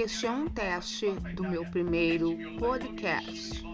Este é um teste do meu primeiro podcast.